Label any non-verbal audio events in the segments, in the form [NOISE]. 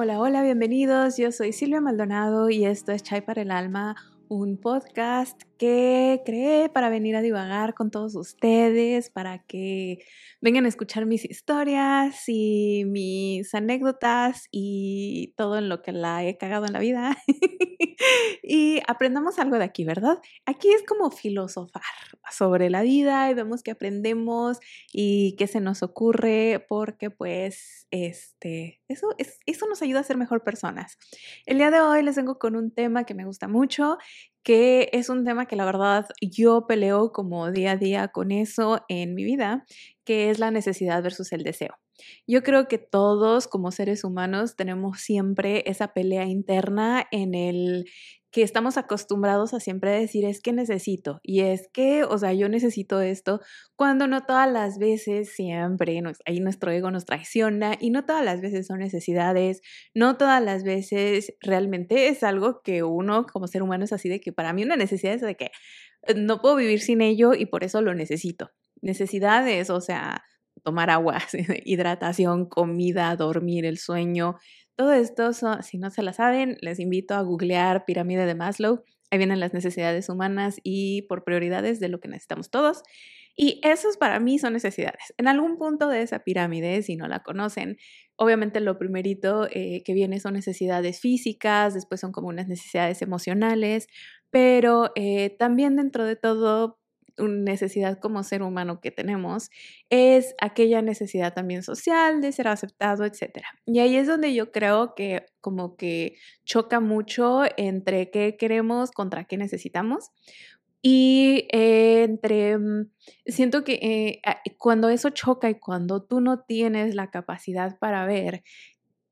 Hola, hola, bienvenidos. Yo soy Silvia Maldonado y esto es Chai para el Alma, un podcast que creé para venir a divagar con todos ustedes, para que vengan a escuchar mis historias y mis anécdotas y todo en lo que la he cagado en la vida. [LAUGHS] y aprendamos algo de aquí, ¿verdad? Aquí es como filosofar sobre la vida y vemos que aprendemos y qué se nos ocurre porque pues este, eso, es, eso nos ayuda a ser mejor personas. El día de hoy les vengo con un tema que me gusta mucho, que es un tema que la verdad yo peleo como día a día con eso en mi vida, que es la necesidad versus el deseo. Yo creo que todos como seres humanos tenemos siempre esa pelea interna en el que estamos acostumbrados a siempre decir es que necesito y es que, o sea, yo necesito esto, cuando no todas las veces siempre, ahí nuestro ego nos traiciona y no todas las veces son necesidades, no todas las veces realmente es algo que uno como ser humano es así de que para mí una necesidad es de que eh, no puedo vivir sin ello y por eso lo necesito. Necesidades, o sea, tomar agua, [LAUGHS] hidratación, comida, dormir, el sueño, todo esto, si no se la saben, les invito a googlear pirámide de Maslow. Ahí vienen las necesidades humanas y por prioridades de lo que necesitamos todos. Y esos para mí son necesidades. En algún punto de esa pirámide, si no la conocen, obviamente lo primerito eh, que viene son necesidades físicas, después son como unas necesidades emocionales, pero eh, también dentro de todo necesidad como ser humano que tenemos es aquella necesidad también social de ser aceptado, etc. Y ahí es donde yo creo que como que choca mucho entre qué queremos contra qué necesitamos. Y entre, mm, siento que eh, cuando eso choca y cuando tú no tienes la capacidad para ver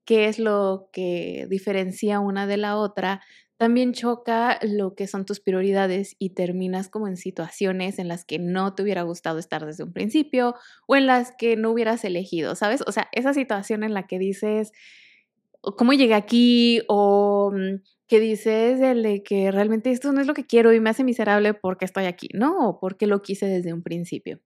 qué es lo que diferencia una de la otra, también choca lo que son tus prioridades y terminas como en situaciones en las que no te hubiera gustado estar desde un principio o en las que no hubieras elegido, ¿sabes? O sea, esa situación en la que dices, ¿cómo llegué aquí? O mm, que dices el de que realmente esto no es lo que quiero y me hace miserable porque estoy aquí, ¿no? O porque lo quise desde un principio.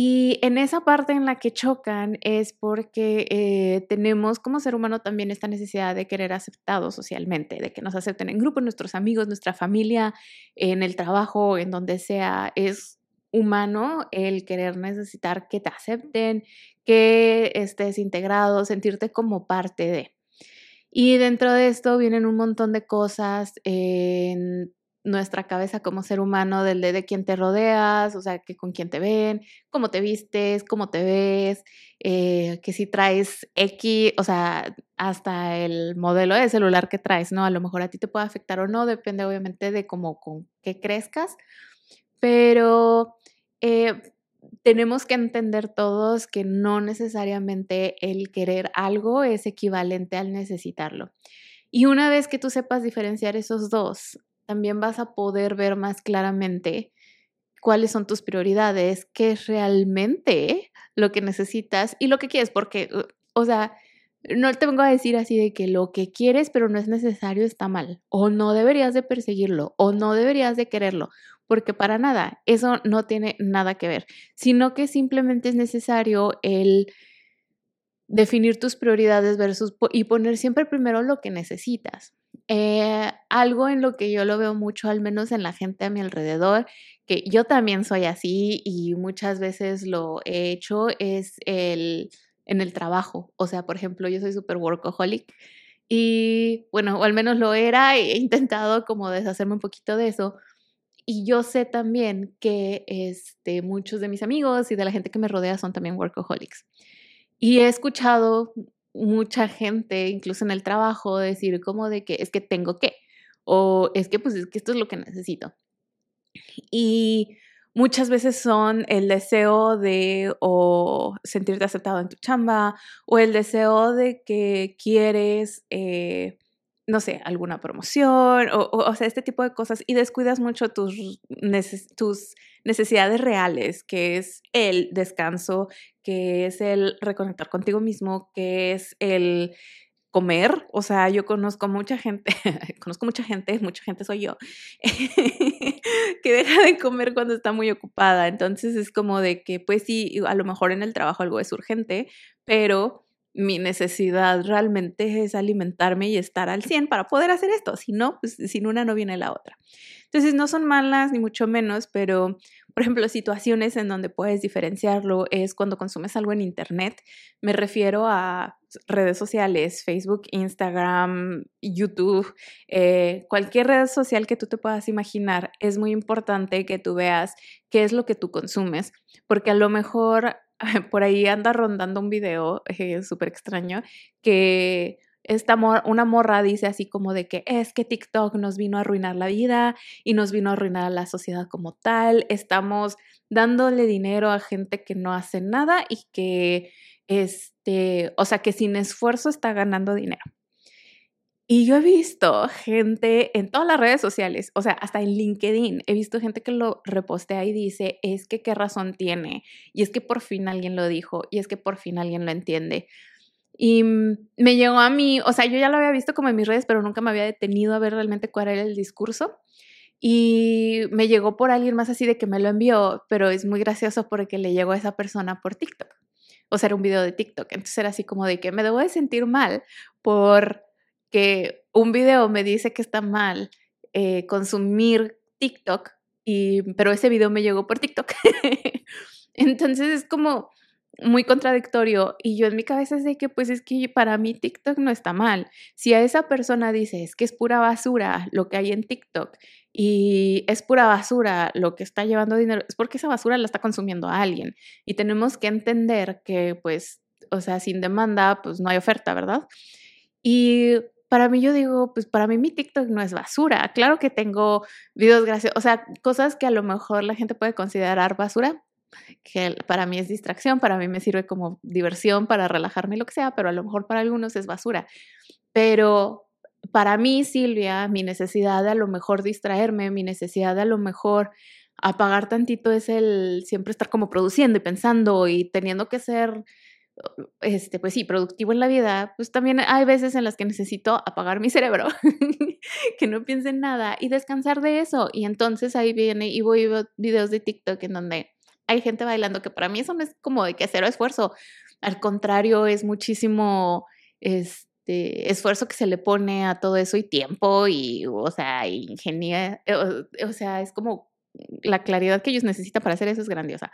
Y en esa parte en la que chocan es porque eh, tenemos como ser humano también esta necesidad de querer aceptado socialmente, de que nos acepten en grupo, nuestros amigos, nuestra familia, en el trabajo, en donde sea. Es humano el querer necesitar que te acepten, que estés integrado, sentirte como parte de. Y dentro de esto vienen un montón de cosas nuestra cabeza como ser humano del de, de quién te rodeas, o sea, que con quién te ven, cómo te vistes, cómo te ves, eh, que si traes X, o sea, hasta el modelo de celular que traes, ¿no? A lo mejor a ti te puede afectar o no, depende obviamente de cómo, con qué crezcas, pero eh, tenemos que entender todos que no necesariamente el querer algo es equivalente al necesitarlo. Y una vez que tú sepas diferenciar esos dos, también vas a poder ver más claramente cuáles son tus prioridades, qué es realmente lo que necesitas y lo que quieres, porque, o sea, no te vengo a decir así de que lo que quieres pero no es necesario está mal, o no deberías de perseguirlo, o no deberías de quererlo, porque para nada, eso no tiene nada que ver, sino que simplemente es necesario el definir tus prioridades versus y poner siempre primero lo que necesitas. Eh, algo en lo que yo lo veo mucho, al menos en la gente a mi alrededor, que yo también soy así y muchas veces lo he hecho, es el en el trabajo. O sea, por ejemplo, yo soy súper workaholic y bueno, o al menos lo era, he intentado como deshacerme un poquito de eso. Y yo sé también que este, muchos de mis amigos y de la gente que me rodea son también workaholics. Y he escuchado mucha gente, incluso en el trabajo, decir como de que es que tengo que, o es que pues es que esto es lo que necesito. Y muchas veces son el deseo de o sentirte aceptado en tu chamba o el deseo de que quieres, eh, no sé, alguna promoción o, o, sea, este tipo de cosas y descuidas mucho tus, tus necesidades reales, que es el descanso, que es el reconectar contigo mismo, que es el comer, o sea, yo conozco mucha gente, [LAUGHS] conozco mucha gente, mucha gente soy yo, [LAUGHS] que deja de comer cuando está muy ocupada, entonces es como de que, pues sí, a lo mejor en el trabajo algo es urgente, pero mi necesidad realmente es alimentarme y estar al 100 para poder hacer esto. Si no, pues sin una no viene la otra. Entonces, no son malas ni mucho menos, pero, por ejemplo, situaciones en donde puedes diferenciarlo es cuando consumes algo en Internet. Me refiero a redes sociales, Facebook, Instagram, YouTube, eh, cualquier red social que tú te puedas imaginar. Es muy importante que tú veas qué es lo que tú consumes, porque a lo mejor [LAUGHS] por ahí anda rondando un video eh, súper extraño que esta una morra dice así como de que es que TikTok nos vino a arruinar la vida y nos vino a arruinar la sociedad como tal. Estamos dándole dinero a gente que no hace nada y que, este, o sea, que sin esfuerzo está ganando dinero. Y yo he visto gente en todas las redes sociales, o sea, hasta en LinkedIn, he visto gente que lo repostea y dice, es que qué razón tiene, y es que por fin alguien lo dijo, y es que por fin alguien lo entiende. Y me llegó a mí, o sea, yo ya lo había visto como en mis redes, pero nunca me había detenido a ver realmente cuál era el discurso. Y me llegó por alguien más así de que me lo envió, pero es muy gracioso porque le llegó a esa persona por TikTok. O sea, era un video de TikTok. Entonces era así como de que me debo de sentir mal por que un video me dice que está mal eh, consumir TikTok, y, pero ese video me llegó por TikTok. [LAUGHS] Entonces es como muy contradictorio y yo en mi cabeza de que pues es que para mí TikTok no está mal. Si a esa persona dices que es pura basura lo que hay en TikTok y es pura basura lo que está llevando dinero, es porque esa basura la está consumiendo a alguien y tenemos que entender que pues, o sea, sin demanda pues no hay oferta, ¿verdad? Y para mí yo digo, pues para mí mi TikTok no es basura. Claro que tengo videos graciosos, o sea, cosas que a lo mejor la gente puede considerar basura, que para mí es distracción, para mí me sirve como diversión, para relajarme, lo que sea, pero a lo mejor para algunos es basura. Pero para mí, Silvia, mi necesidad de a lo mejor distraerme, mi necesidad de a lo mejor apagar tantito es el siempre estar como produciendo y pensando y teniendo que ser este, pues sí, productivo en la vida, pues también hay veces en las que necesito apagar mi cerebro, [LAUGHS] que no piense en nada y descansar de eso. Y entonces ahí viene y voy a videos de TikTok en donde hay gente bailando, que para mí eso no es como de que cero esfuerzo. Al contrario, es muchísimo este, esfuerzo que se le pone a todo eso y tiempo y, o sea, ingenia, o, o sea, es como la claridad que ellos necesitan para hacer eso es grandiosa.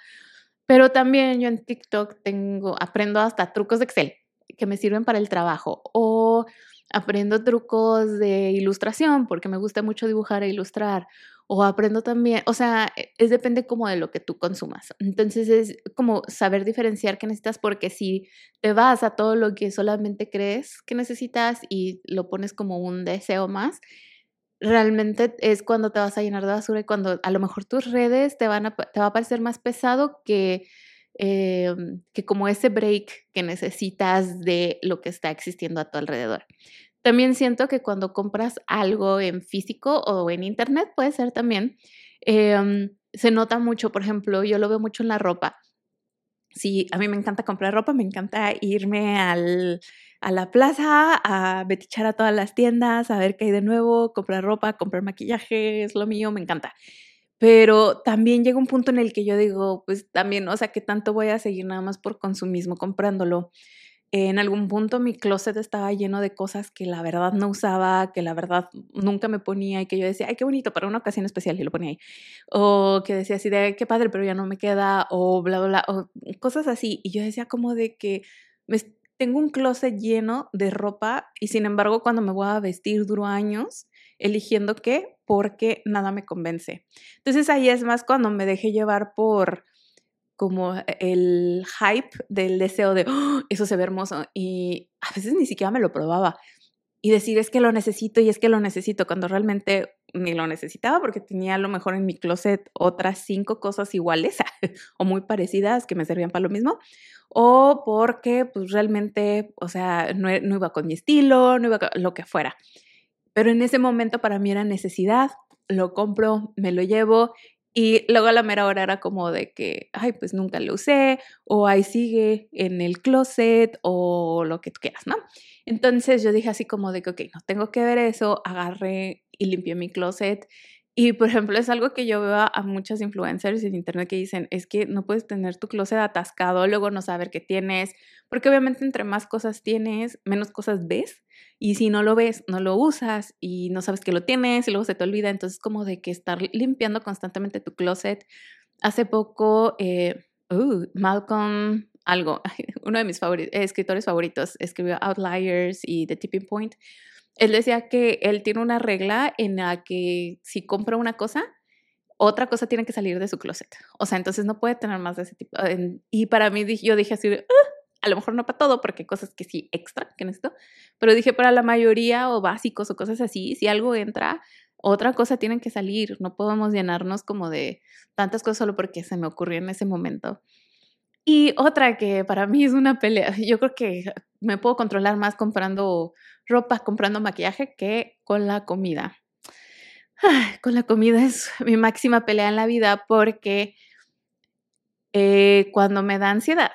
Pero también yo en TikTok tengo, aprendo hasta trucos de Excel que me sirven para el trabajo o aprendo trucos de ilustración porque me gusta mucho dibujar e ilustrar o aprendo también, o sea, e, es depende como de lo que tú consumas. Entonces es como saber diferenciar qué necesitas porque si te vas a todo lo que solamente crees que necesitas y lo pones como un deseo más, realmente es cuando te vas a llenar de basura y cuando a lo mejor tus redes te, van a, te va a parecer más pesado que, em, que como ese break que necesitas de lo que está existiendo a tu alrededor. También siento que cuando compras algo en físico o en internet, puede ser también, em, se nota mucho, por ejemplo, yo lo veo mucho en la ropa. Sí, a mí me encanta comprar ropa, me encanta irme al, a la plaza, a betichar a todas las tiendas, a ver qué hay de nuevo, comprar ropa, comprar maquillaje, es lo mío, me encanta. Pero también llega un punto en el que yo digo, pues también, o sea, ¿qué tanto voy a seguir nada más por consumismo comprándolo? En algún punto mi closet estaba lleno de cosas que la verdad no usaba, que la verdad nunca me ponía y que yo decía, ay, qué bonito, para una ocasión especial y lo ponía ahí. O que decía así de, qué padre, pero ya no me queda, o bla, bla, bla, o cosas así. Y yo decía como de que me, tengo un closet lleno de ropa y sin embargo cuando me voy a vestir duro años eligiendo qué porque nada me convence. Entonces ahí es más cuando me dejé llevar por como el hype del deseo de, ¡Oh! eso se ve hermoso y a veces ni siquiera me lo probaba y decir es que lo necesito y es que lo necesito cuando realmente ni lo necesitaba porque tenía a lo mejor en mi closet otras cinco cosas iguales [LAUGHS] o muy parecidas que me servían para lo mismo o porque pues realmente, o sea, no, no iba con mi estilo, no iba con lo que fuera. Pero en ese momento para mí era necesidad, lo compro, me lo llevo y luego a la mera hora era como de que, ay, pues nunca lo usé, o ahí sigue en el closet, o lo que tú quieras, ¿no? Entonces yo dije así como de que, ok, no tengo que ver eso, agarré y limpié mi closet Y por ejemplo, es algo que yo veo a, muchos influencers en internet que dicen, es que no puedes tener tu closet atascado, luego no saber qué tienes, porque obviamente entre más cosas tienes, menos cosas ves. Y si no lo ves, no lo usas y no sabes que lo tienes y luego se te olvida. Entonces, como de que estar limpiando constantemente tu closet. Hace poco, eh, uh, Malcolm, algo, [LAUGHS] uno de mis escritores favoritos, escribió Outliers y The Tipping Point él decía que él tiene una regla en la que si compra una cosa, otra cosa tiene que salir de su closet. O sea, entonces no puede tener más de ese tipo. Y para mí yo dije así, ah", a lo mejor no para todo, porque hay cosas que sí extra que necesito, pero dije para la mayoría o básicos o cosas así, si algo entra, otra cosa tiene que salir. No podemos llenarnos como de tantas cosas solo porque se me ocurrió en ese momento. Y otra que para mí es una pelea, [LAUGHS] yo creo que me puedo controlar más comprando ropa, comprando maquillaje que con la comida. con la comida es [LAUGHS] mi máxima pelea en la vida porque eh, cuando me da ansiedad,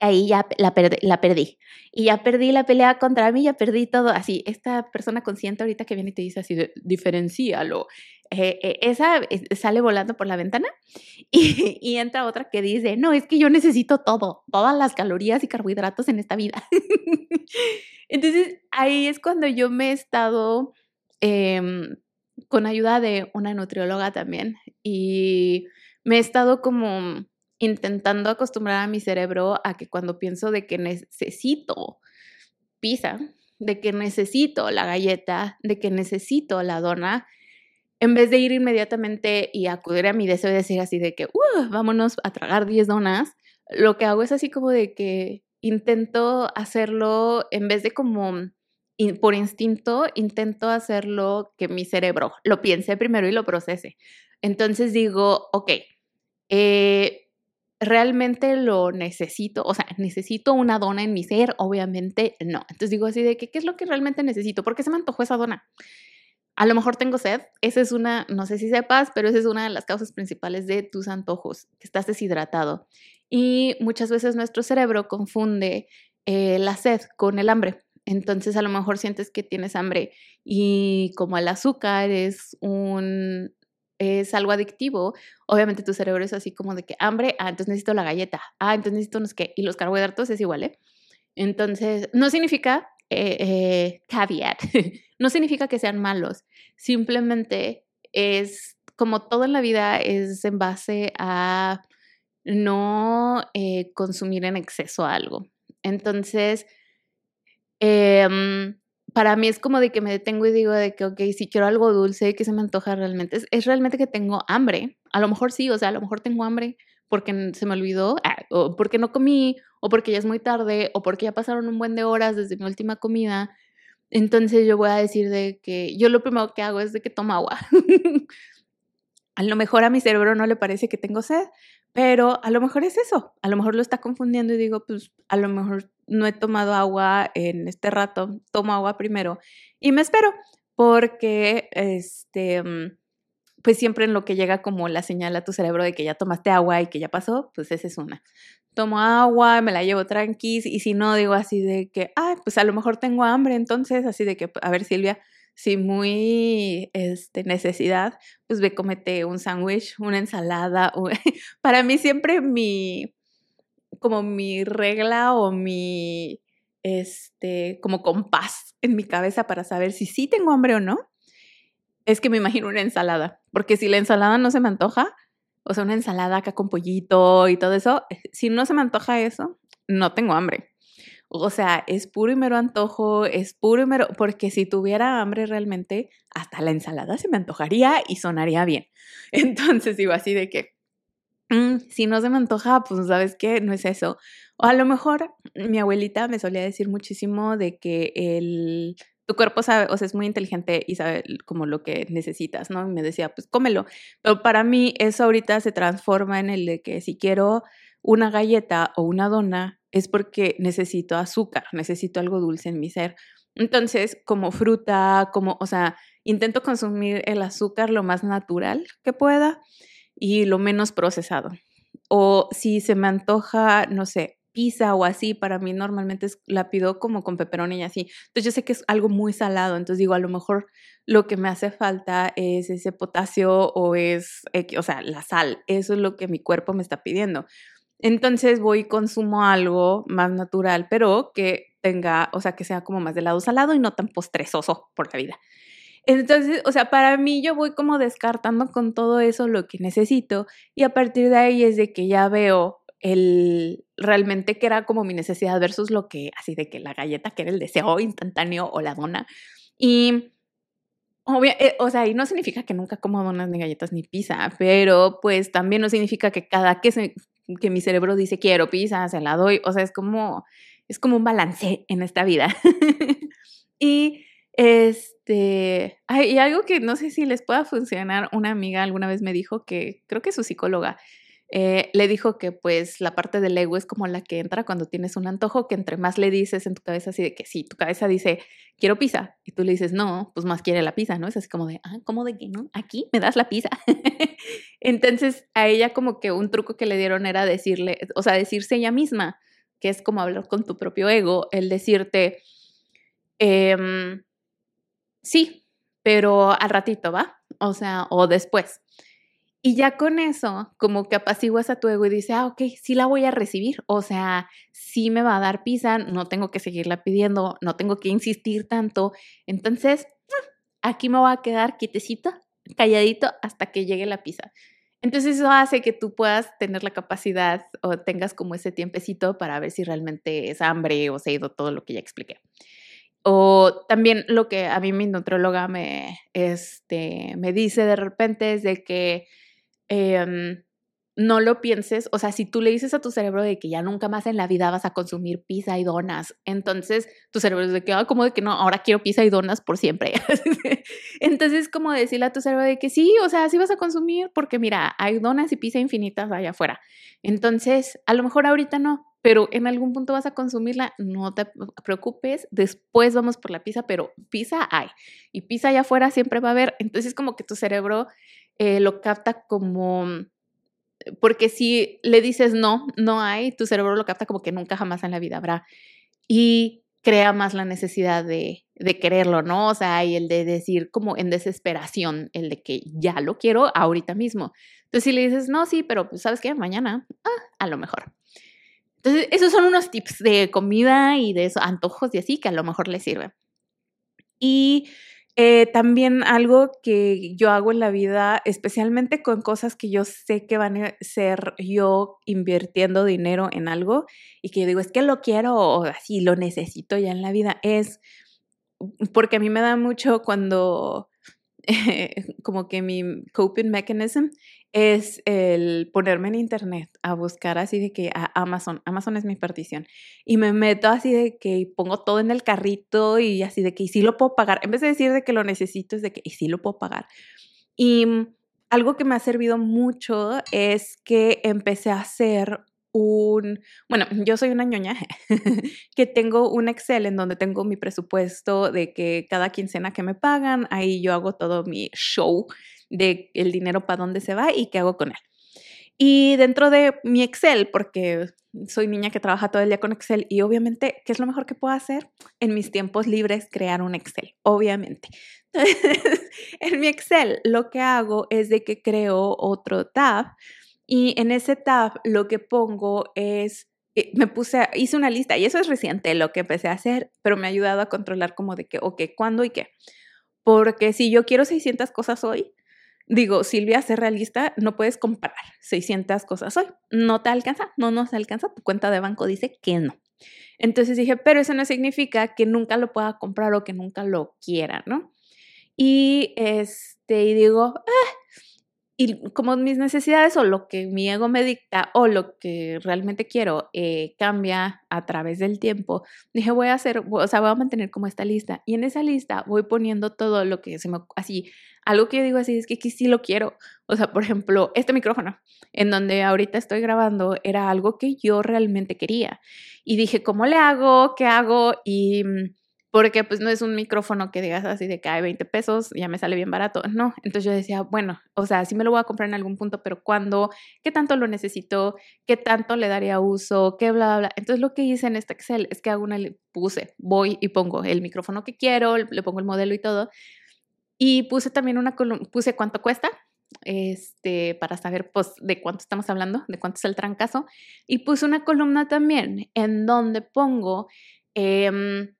ahí ya la, perdí. Y ya perdí la pelea contra mí, ya perdí todo. Así, esta persona consciente ahorita que viene y te dice así, diferencíalo. Eh, eh, esa sale volando por la ventana [LAUGHS] y, y, entra otra que dice, no, es que yo necesito todo, todas las calorías y carbohidratos en esta vida. [LAUGHS] Entonces, ahí es cuando yo me he estado em, con ayuda de una nutrióloga también y me he estado como intentando acostumbrar a mi cerebro a que cuando pienso de que necesito pizza, de que necesito la galleta, de que necesito la dona, en vez de ir inmediatamente y acudir a mi deseo de decir así de que, uh, vámonos a tragar 10 donas, lo que hago es así como de que intento hacerlo en vez de como por instinto, intento hacerlo que mi cerebro lo piense primero y lo procese. Entonces digo, ok, eh, realmente lo necesito, o sea, necesito una dona en mi ser, obviamente no. Entonces digo así de que, ¿qué es lo que realmente necesito? ¿Por qué se me antojó esa dona? A lo mejor tengo sed, esa es una, no sé si sepas, pero esa es una de las causas principales de tus antojos, que estás deshidratado. Y muchas veces nuestro cerebro confunde eh, la sed con el hambre. Entonces a lo mejor sientes que tienes hambre y como el azúcar es un es algo adictivo, obviamente tu cerebro es así como de que hambre, ah, entonces necesito la galleta, ah, entonces necesito no sé qué, y los carbohidratos es igual, ¿eh? Entonces, no significa, eh, eh, caveat, [LAUGHS] no significa que sean malos, simplemente es como todo en la vida es en base a no eh, consumir en exceso algo. Entonces, eh, para mí es como de que me detengo y digo de que, ok, si quiero algo dulce, que se me antoja realmente? Es, realmente que tengo hambre. A lo mejor sí, o sea, a lo mejor tengo hambre porque se me olvidó, ah, o porque no comí, o porque ya es muy tarde, o porque ya pasaron un buen de horas desde mi última comida. Entonces yo voy a decir de que yo lo primero que hago es de que tomo agua. [LAUGHS] a lo mejor a mi cerebro no le parece que tengo sed, pero a lo mejor es eso. A lo mejor lo está confundiendo y digo, pues a lo mejor no he tomado agua en este rato, tomo agua primero y me espero porque este mm, pues siempre en lo que llega como la señal a tu cerebro de que ya tomaste agua y que ya pasó, pues esa es una. Tomo agua, me la llevo tranqui y si no digo así de que, ah, pues a lo mejor tengo hambre, entonces así de que, a ver Silvia, si muy este, necesidad, pues ve, comete un sándwich, una ensalada. [LAUGHS] Para mí siempre mi, como mi regla o mi, este, como compás en mi cabeza para saber si sí tengo hambre o no, es que me imagino una ensalada, porque si la ensalada no se me antoja, o sea, una ensalada acá con pollito y todo eso, eh, si no se me antoja eso, no tengo hambre. O sea, es puro y mero antojo, es puro y mero, porque si tuviera hambre realmente, hasta la ensalada se me antojaría y sonaría bien. [LAUGHS] Entonces digo así de que, Mm, si no se me antoja, pues sabes qué, no es eso. O a lo mejor mi abuelita me solía decir muchísimo de que el, tu cuerpo sabe, o sea, es muy inteligente y sabe como lo que necesitas, ¿no? Y me decía, pues cómelo. Pero para mí eso ahorita se transforma en el de que si quiero una galleta o una dona es porque necesito azúcar, necesito algo dulce en mi ser. Entonces, como fruta, como, o sea, intento consumir el azúcar lo más natural que pueda y lo menos procesado. O si se me antoja, no sé, pizza o así, para mí normalmente la pido como con pepperoni y así. Entonces yo sé que es algo muy salado, entonces digo, a lo mejor lo que me hace falta es ese potasio o es, o sea, la sal. Eso es lo que mi cuerpo me está pidiendo. Entonces voy y consumo algo más natural, pero que tenga, o sea, que sea como más de lado salado y no tan postresoso por la vida. Entonces, o sea, para mí yo voy como descartando con todo eso lo que necesito y a partir de ahí es de que ya veo el realmente que era como mi necesidad versus lo que, así de que la galleta que era el deseo instantáneo o la dona. Y eh, o sea, y no significa que nunca como donas ni galletas ni pizza, pero pues también no significa que cada que, se, que mi cerebro dice quiero pizza, se la doy. O sea, es como, es como un balance en esta vida. [LAUGHS] y este, y algo que no sé si les pueda funcionar, una amiga alguna vez me dijo que, creo que su psicóloga, eh, le dijo que pues la parte del ego es como la que entra cuando tienes un antojo, que entre más le dices en tu cabeza así de que sí, tu cabeza dice, quiero pizza, y tú le dices, no, pues más quiere la pizza, ¿no? Es así como de, ah, ¿cómo de que no? Aquí me das la pizza. [LAUGHS] Entonces a ella como que un truco que le dieron era decirle, o sea, decirse ella misma, que es como hablar con tu propio ego, el decirte, em, sí, pero al ratito, ¿va? O sea, o después. Y ya con eso, como que apaciguas a tu ego y dices, ah, ok, sí la voy a recibir. O sea, sí me va a dar pizza, no tengo que seguirla pidiendo, no tengo que insistir tanto. Entonces, aquí me voy a quedar quietecito, calladito, hasta que llegue la pizza. Entonces eso hace que tú puedas tener la capacidad o tengas como ese tiempecito para ver si realmente es hambre o se ha ido todo lo que ya expliqué. O también lo que a mí mi nutróloga me, este, me dice de repente es de que Em, no lo pienses, o sea, si tú le dices a tu cerebro de que ya nunca más en la vida vas a consumir pizza y donas, entonces tu cerebro es de que, ah, como de que no, ahora quiero pizza y donas por siempre. [LAUGHS] entonces, como decirle a tu cerebro de que sí, o sea, sí vas a consumir, porque mira, hay donas y pizza infinitas allá afuera. Entonces, a lo mejor ahorita no, pero en algún punto vas a consumirla, no te preocupes, después vamos por la pizza, pero pizza hay y pizza allá afuera siempre va a haber. Entonces, como que tu cerebro eh, lo capta como, porque si le dices no, no hay, tu cerebro lo capta como que nunca jamás en la vida habrá. Y crea más la necesidad de, de quererlo, ¿no? O sea, el de decir como en desesperación, el de que ya lo quiero ahorita mismo. Entonces, si le dices, no, sí, pero pues, ¿sabes qué? Mañana, ah, a lo mejor. Entonces, esos son unos tips de comida y de esos antojos y así que a lo mejor le sirven. Y eh, también algo que yo hago en la vida, especialmente con cosas que yo sé que van a ser yo invirtiendo dinero en algo y que yo digo, es que lo quiero o así lo necesito ya en la vida, es porque a mí me da mucho cuando [LAUGHS] como que mi coping mechanism es el ponerme en internet a buscar así de que a Amazon, Amazon es mi partición, y me meto así de que pongo todo en el carrito y así de que y sí lo puedo pagar, en vez de decir de que lo necesito es de que y sí lo puedo pagar. Y algo que me ha servido mucho es que empecé a hacer bueno, yo soy una ñoña [LAUGHS] que tengo un Excel en donde tengo mi presupuesto de que cada quincena que me pagan, ahí yo hago todo mi show de el dinero para dónde se va y qué hago con él. Y dentro de mi Excel, porque soy niña que trabaja todo el día con Excel y obviamente, ¿qué es lo mejor que puedo hacer? En mis tiempos libres, crear un Excel, obviamente. [LAUGHS] en mi Excel lo que hago es de que creo otro tab y en ese tab lo que pongo es, eh, me puse, hice una lista y eso es reciente lo que empecé a hacer, pero me ha ayudado a controlar como de que, ok, ¿cuándo y qué? Porque si yo quiero 600 cosas hoy, digo, Silvia, ser realista, no puedes comparar 600 cosas hoy. No te alcanza, no nos alcanza, tu cuenta de banco dice que no. Entonces dije, pero eso no significa que nunca lo pueda comprar o que nunca lo quiera, ¿no? Y este, y digo, ah, y como mis necesidades o lo que mi ego me dicta o lo que realmente quiero eh, cambia a través del tiempo, dije voy a hacer, o sea, voy a mantener como esta lista y en esa lista voy poniendo todo lo que se me, así, algo que yo digo así es que, que sí lo quiero, o sea, por ejemplo, este micrófono en donde ahorita estoy grabando era algo que yo realmente quería y dije, ¿cómo le hago? ¿Qué hago? Y mm, porque pues no es un micrófono que digas así de que hay 20 pesos, ya me sale bien barato, no. Entonces yo decía, bueno, o sea, sí me lo voy a comprar en algún punto, pero ¿cuándo? ¿Qué tanto lo necesito? ¿Qué tanto le daría uso? ¿Qué bla, bla, bla? Entonces lo que hice en este Excel es que hago una, puse, voy y pongo el micrófono que quiero, le pongo el modelo y todo. Y puse también una columna, puse cuánto cuesta, este, para saber pues, de cuánto estamos hablando, de cuánto es el trancazo. Y puse una columna también en donde pongo eh,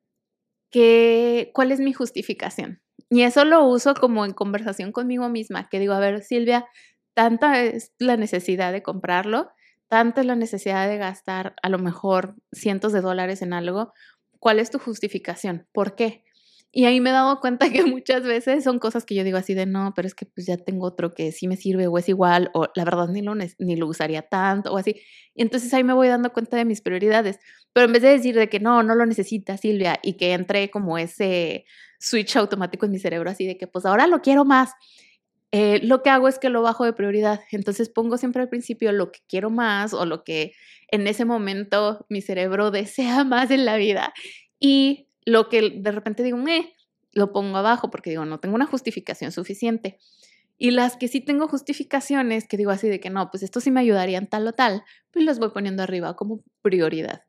que, cuál es mi justificación. Y eso lo uso como en conversación conmigo misma, que digo, a ver, Silvia, tanta es la necesidad de comprarlo, tanta es la necesidad de gastar a lo mejor cientos de dólares en algo, ¿cuál es tu justificación? ¿Por qué? Y ahí me he dado cuenta que muchas veces son cosas que yo digo así de no, pero es que pues ya tengo otro que sí me sirve o es igual o la verdad ni lo, ni lo usaría tanto o así. Y entonces ahí me voy dando cuenta de mis prioridades. Pero en vez de decir de que no, no lo necesita Silvia y que entre como ese switch automático en mi cerebro así de que pues ahora lo quiero más, eh, lo que hago es que lo bajo de prioridad. Entonces pongo siempre al principio lo que quiero más o lo que en ese momento mi cerebro [LAUGHS] desea más en la vida. Y lo que de repente digo, eh, lo pongo abajo porque digo, no tengo una justificación suficiente. Y las que sí tengo justificaciones, que digo así de que no, pues esto sí me ayudaría tal o tal, pues los voy poniendo arriba como prioridad.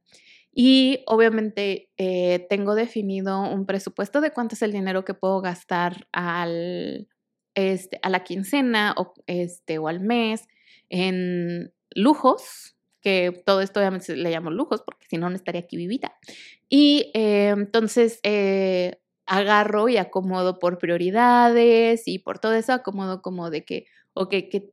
Y obviamente eh, tengo definido un presupuesto de cuánto es el dinero que puedo gastar al, este, a la quincena o, este, o al mes en lujos, que todo esto obviamente le llamo lujos, porque si no, no estaría aquí vivita. Y eh, entonces eh, agarro y acomodo por prioridades y por todo eso acomodo como de que, ok, que,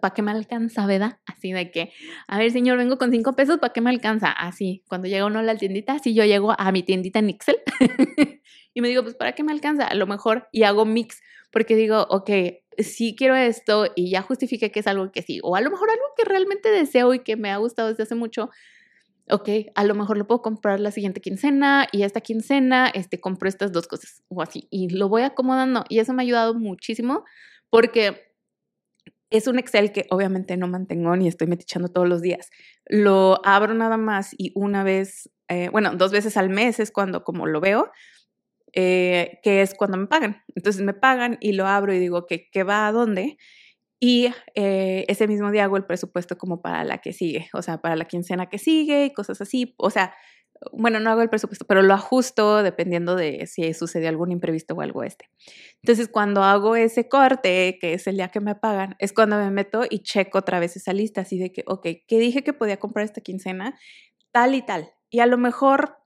¿para qué me alcanza, verdad? Así de que, a ver, señor, vengo con cinco pesos, ¿para qué me alcanza? Así, cuando llega uno a la tiendita, así yo llego a mi tiendita en Excel [LAUGHS] y me digo, pues, ¿para qué me alcanza? A lo mejor, y hago mix, porque digo, ok, sí quiero esto y ya justifique que es algo que sí, o a lo mejor algo que realmente deseo y que me ha gustado desde hace mucho, ok, a lo mejor lo puedo comprar la siguiente quincena y esta quincena este, compro estas dos cosas o así y lo voy acomodando y eso me ha ayudado muchísimo porque es un Excel que obviamente no mantengo ni estoy metichando todos los días. Lo abro nada más y una vez, eh, bueno, dos veces al mes es cuando como lo veo, eh, que es cuando me pagan. Entonces me pagan y lo abro y digo que qué va a dónde y eh, ese mismo día hago el presupuesto como para la que sigue, o sea, para la quincena que sigue y cosas así. O sea, bueno, no hago el presupuesto, pero lo ajusto dependiendo de si sucede algún imprevisto o algo este. Entonces, cuando hago ese corte, que es el día que me pagan, es cuando me meto y checo otra vez esa lista, así de que, ok, ¿qué dije que podía comprar esta quincena? Tal y tal. Y a lo mejor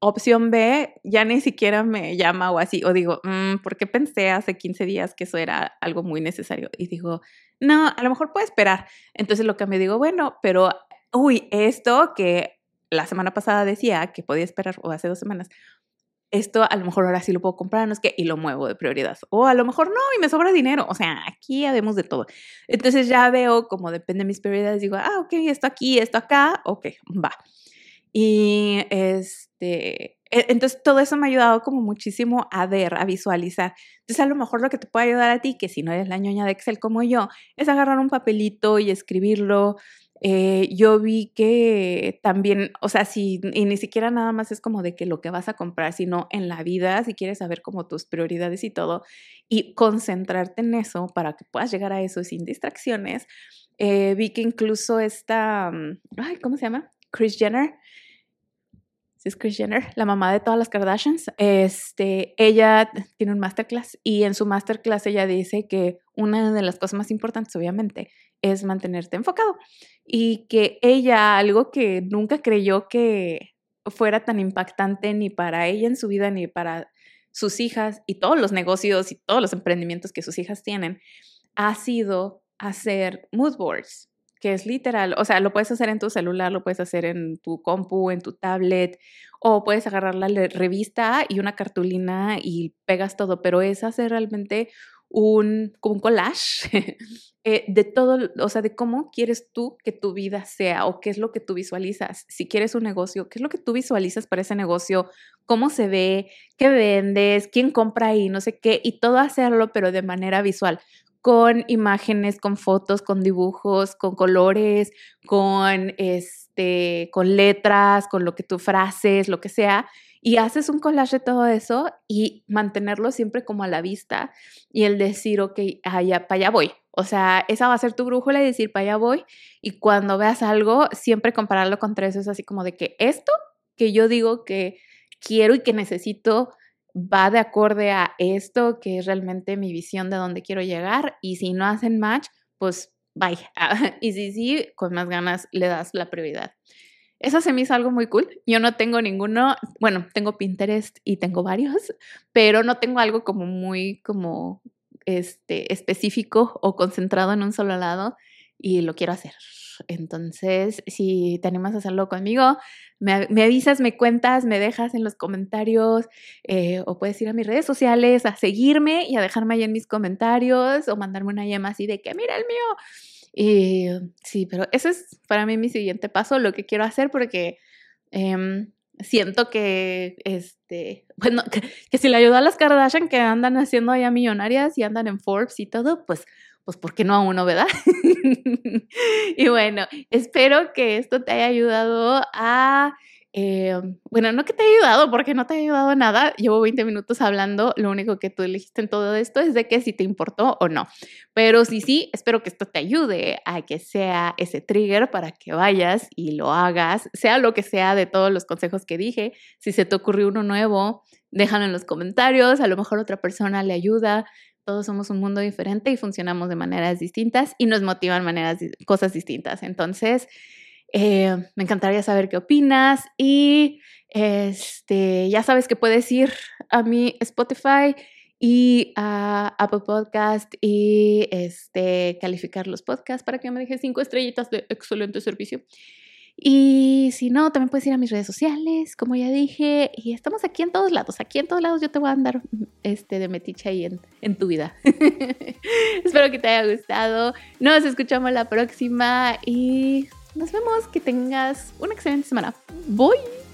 opción B ya ni siquiera me llama o así, o digo, mm, ¿por qué pensé hace 15 días que eso era algo muy necesario? Y digo, no, a lo mejor puede esperar. Entonces lo que me digo, bueno, pero, uy, esto que la semana pasada decía que podía esperar, o hace dos semanas, esto a lo mejor ahora sí lo puedo comprar, no es que, y lo muevo de prioridad. O a lo mejor no, y me sobra dinero. O sea, aquí habemos de todo. Entonces ya veo como depende de mis prioridades, digo, ah, ok, esto aquí, esto acá, ok, va. Y este, e, entonces todo eso me ha ayudado como muchísimo a ver, a visualizar. Entonces a lo mejor lo que te puede ayudar a ti, que si no eres la ñoña de Excel como yo, es agarrar un papelito y escribirlo. Eh, yo vi que también, o sea, si, y ni siquiera nada más es como de que lo que vas a comprar, sino en la vida, si quieres saber como tus prioridades y todo, y concentrarte en eso para que puedas llegar a eso sin distracciones. Eh, vi que incluso esta, mm, ¿cómo se llama? Chris Jenner, es Chris Jenner, la mamá de todas las Kardashians, este, ella tiene un masterclass y en su masterclass ella dice que una de las cosas más importantes, obviamente, es mantenerte enfocado y que ella, algo que nunca creyó que fuera tan impactante ni para ella en su vida ni para sus hijas y todos los negocios y todos los emprendimientos que sus hijas tienen, ha sido hacer mood boards que es literal, o sea, lo puedes hacer en tu celular, lo puedes hacer en tu compu, en tu tablet, o puedes agarrar la revista y una cartulina y pegas todo, pero es hacer realmente un, como un collage [LAUGHS] eh, de todo, o sea, de cómo quieres tú que tu vida sea o qué es lo que tú visualizas. Si quieres un negocio, qué es lo que tú visualizas para ese negocio, cómo se ve, qué vendes, quién compra ahí, no sé qué, y todo hacerlo, pero de manera visual con imágenes, con fotos, con dibujos, con colores, con este, con letras, con lo que tú frases, lo que sea, y haces un collage de todo eso y mantenerlo siempre como a la vista y el decir, ok, allá, para allá voy. O sea, esa va a ser tu brújula y decir, para allá voy. Y cuando veas algo, siempre compararlo con tres, es así como de que esto que yo digo que quiero y que necesito va de acorde a esto, que es realmente mi visión de dónde quiero llegar. Y si no hacen match, pues bye. [LAUGHS] y si sí, con más ganas le das la prioridad. Eso se me hizo algo muy cool. Yo no tengo ninguno, bueno, tengo Pinterest y tengo varios, [LAUGHS] pero no tengo algo como muy como este específico o concentrado en un solo lado y lo quiero hacer. Entonces, si te animas a hacerlo conmigo, me, avisas, me cuentas, me dejas en los comentarios eh, o puedes ir a mis redes sociales a seguirme y a dejarme ahí en mis comentarios o mandarme una llama así de que mira el mío. Y sí, pero ese es para mí mi siguiente paso, lo que quiero hacer porque em, siento que, este, [LAUGHS] bueno, que, que, si le ayuda a las Kardashian que andan haciendo allá millonarias y andan en Forbes y todo, pues pues ¿por qué no a uno, verdad? [LAUGHS] y bueno, espero que esto te haya ayudado a... Eh, bueno, no que te haya ayudado, porque no te ha ayudado nada. Llevo 20 minutos hablando. Lo único que tú elegiste en todo esto es de que si te importó o no. Pero sí, sí, espero que esto te ayude a que sea ese trigger para que vayas y lo hagas, sea lo que sea de todos los consejos que dije. Si se te ocurrió uno nuevo, déjalo en los comentarios. A lo mejor otra persona le ayuda todos somos un mundo diferente y funcionamos de maneras distintas y nos motivan maneras, cosas distintas. Entonces, eh, me encantaría saber qué opinas y este, ya sabes que puedes ir a mi Spotify y a Apple Podcast y este, calificar los podcasts para que me dejes cinco estrellitas de excelente servicio. Y si no, también puedes ir a mis redes sociales, como ya dije, y estamos aquí en todos lados. Aquí en todos lados yo te voy a andar este, de metiche ahí en, en tu vida. [LAUGHS] Espero que te haya gustado. Nos escuchamos la próxima y nos vemos. Que tengas una excelente semana. Bye.